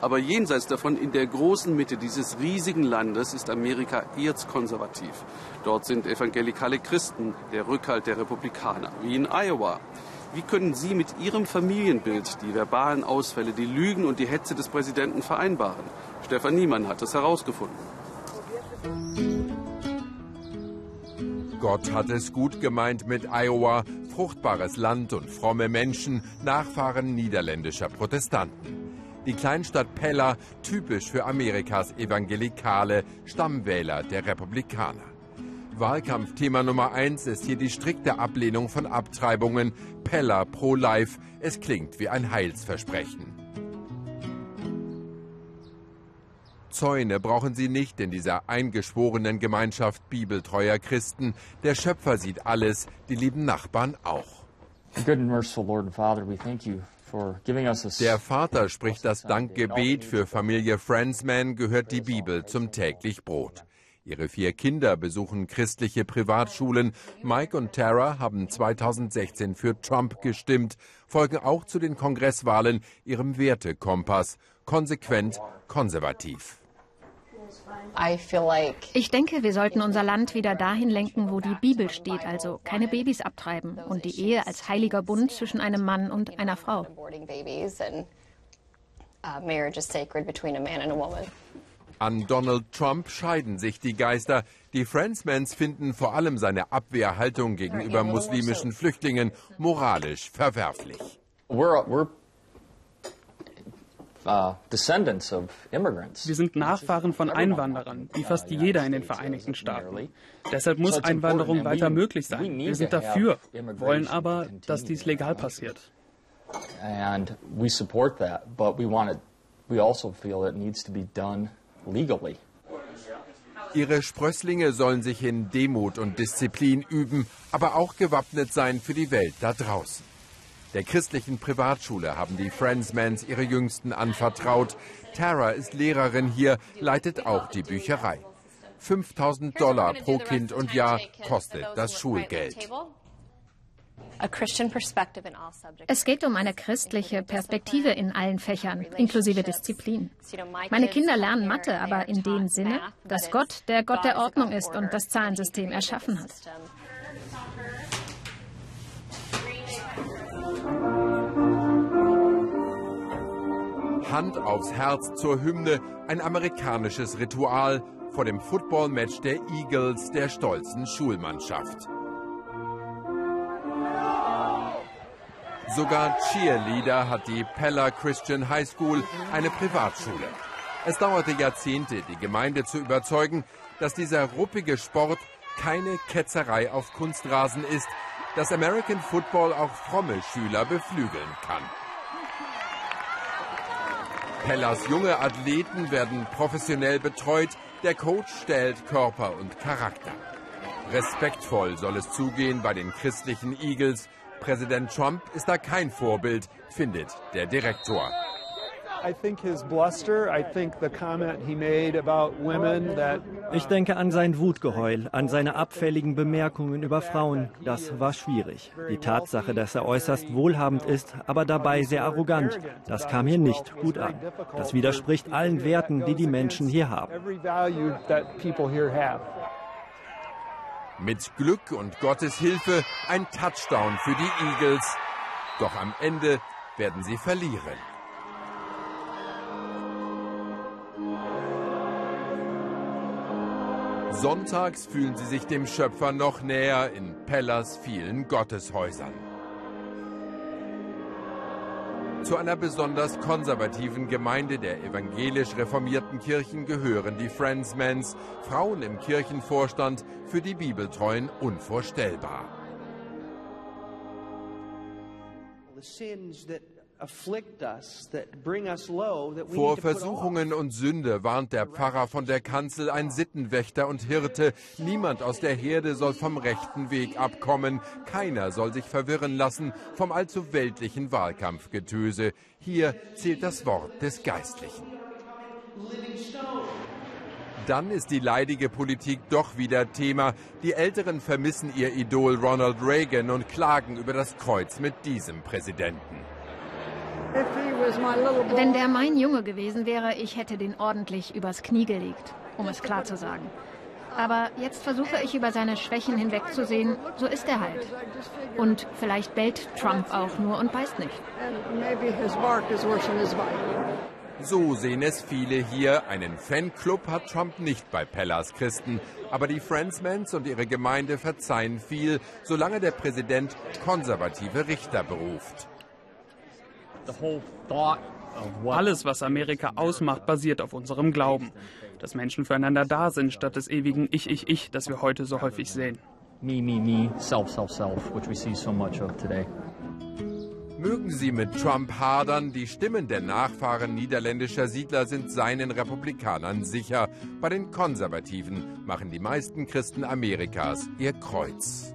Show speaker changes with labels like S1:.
S1: Aber jenseits davon, in der großen Mitte dieses riesigen Landes, ist Amerika erzkonservativ. Dort sind evangelikale Christen der Rückhalt der Republikaner, wie in Iowa. Wie können Sie mit Ihrem Familienbild die verbalen Ausfälle, die Lügen und die Hetze des Präsidenten vereinbaren? Stefan Niemann hat es herausgefunden.
S2: Gott hat es gut gemeint mit Iowa, fruchtbares Land und fromme Menschen, Nachfahren niederländischer Protestanten. Die Kleinstadt Pella, typisch für Amerikas Evangelikale, Stammwähler der Republikaner. Wahlkampfthema Nummer eins ist hier die strikte Ablehnung von Abtreibungen. Pella pro-life. Es klingt wie ein Heilsversprechen. Zäune brauchen sie nicht in dieser eingeschworenen Gemeinschaft bibeltreuer Christen. Der Schöpfer sieht alles, die lieben Nachbarn auch.
S3: Good and merciful Lord and Father, we thank you
S2: der Vater spricht das Dankgebet. Für Familie Friendsman gehört die Bibel zum täglich Brot. Ihre vier Kinder besuchen christliche Privatschulen. Mike und Tara haben 2016 für Trump gestimmt, folgen auch zu den Kongresswahlen ihrem Wertekompass, konsequent konservativ.
S4: Ich denke, wir sollten unser Land wieder dahin lenken, wo die Bibel steht, also keine Babys abtreiben und die Ehe als heiliger Bund zwischen einem Mann und einer Frau.
S2: An Donald Trump scheiden sich die Geister. Die Friendsmans finden vor allem seine Abwehrhaltung gegenüber muslimischen Flüchtlingen moralisch verwerflich.
S3: We're, we're Uh,
S5: Wir sind Nachfahren von Einwanderern, wie fast jeder in den Vereinigten Staaten. Deshalb muss Einwanderung weiter möglich sein. Wir sind dafür, wollen aber, dass dies legal passiert.
S3: And we support that, but we want it, we also feel it needs to be done legally.
S2: Ihre Sprösslinge sollen sich in Demut und Disziplin üben, aber auch gewappnet sein für die Welt da draußen. Der christlichen Privatschule haben die Friendsmans ihre Jüngsten anvertraut. Tara ist Lehrerin hier, leitet auch die Bücherei. 5000 Dollar pro Kind und Jahr kostet das Schulgeld.
S4: Es geht um eine christliche Perspektive in allen Fächern, inklusive Disziplin. Meine Kinder lernen Mathe, aber in dem Sinne, dass Gott der Gott der Ordnung ist und das Zahlensystem erschaffen hat.
S2: Hand aufs Herz zur Hymne, ein amerikanisches Ritual vor dem Footballmatch der Eagles, der stolzen Schulmannschaft. Sogar Cheerleader hat die Pella Christian High School, eine Privatschule. Es dauerte Jahrzehnte, die Gemeinde zu überzeugen, dass dieser ruppige Sport keine Ketzerei auf Kunstrasen ist, dass American Football auch fromme Schüler beflügeln kann. Hellas junge Athleten werden professionell betreut. Der Coach stellt Körper und Charakter. Respektvoll soll es zugehen bei den christlichen Eagles. Präsident Trump ist da kein Vorbild, findet der Direktor.
S6: Ich denke an sein Wutgeheul, an seine abfälligen Bemerkungen über Frauen. Das war schwierig. Die Tatsache, dass er äußerst wohlhabend ist, aber dabei sehr arrogant, das kam hier nicht gut an. Das widerspricht allen Werten, die die Menschen hier haben.
S2: Mit Glück und Gottes Hilfe ein Touchdown für die Eagles. Doch am Ende werden sie verlieren. Sonntags fühlen sie sich dem Schöpfer noch näher in Pellas vielen Gotteshäusern. Zu einer besonders konservativen Gemeinde der evangelisch reformierten Kirchen gehören die Friendsmans, Frauen im Kirchenvorstand, für die Bibeltreuen unvorstellbar. The sins that vor Versuchungen und Sünde warnt der Pfarrer von der Kanzel ein Sittenwächter und Hirte. Niemand aus der Herde soll vom rechten Weg abkommen. Keiner soll sich verwirren lassen vom allzu weltlichen Wahlkampfgetöse. Hier zählt das Wort des Geistlichen. Dann ist die leidige Politik doch wieder Thema. Die Älteren vermissen ihr Idol Ronald Reagan und klagen über das Kreuz mit diesem Präsidenten.
S4: Wenn der mein Junge gewesen wäre, ich hätte den ordentlich übers Knie gelegt, um es klar zu sagen. Aber jetzt versuche ich über seine Schwächen hinwegzusehen. So ist er halt. Und vielleicht bellt Trump auch nur und beißt nicht.
S2: So sehen es viele hier. Einen Fanclub hat Trump nicht bei Pellas Christen. Aber die Friendsmans und ihre Gemeinde verzeihen viel, solange der Präsident konservative Richter beruft.
S5: Alles, was Amerika ausmacht, basiert auf unserem Glauben. Dass Menschen füreinander da sind, statt des ewigen Ich, Ich, Ich, das wir heute so häufig sehen. Me, me, me, self, self, self, which we see so much of today.
S2: Mögen Sie mit Trump hadern, die Stimmen der Nachfahren niederländischer Siedler sind seinen Republikanern sicher. Bei den Konservativen machen die meisten Christen Amerikas ihr Kreuz.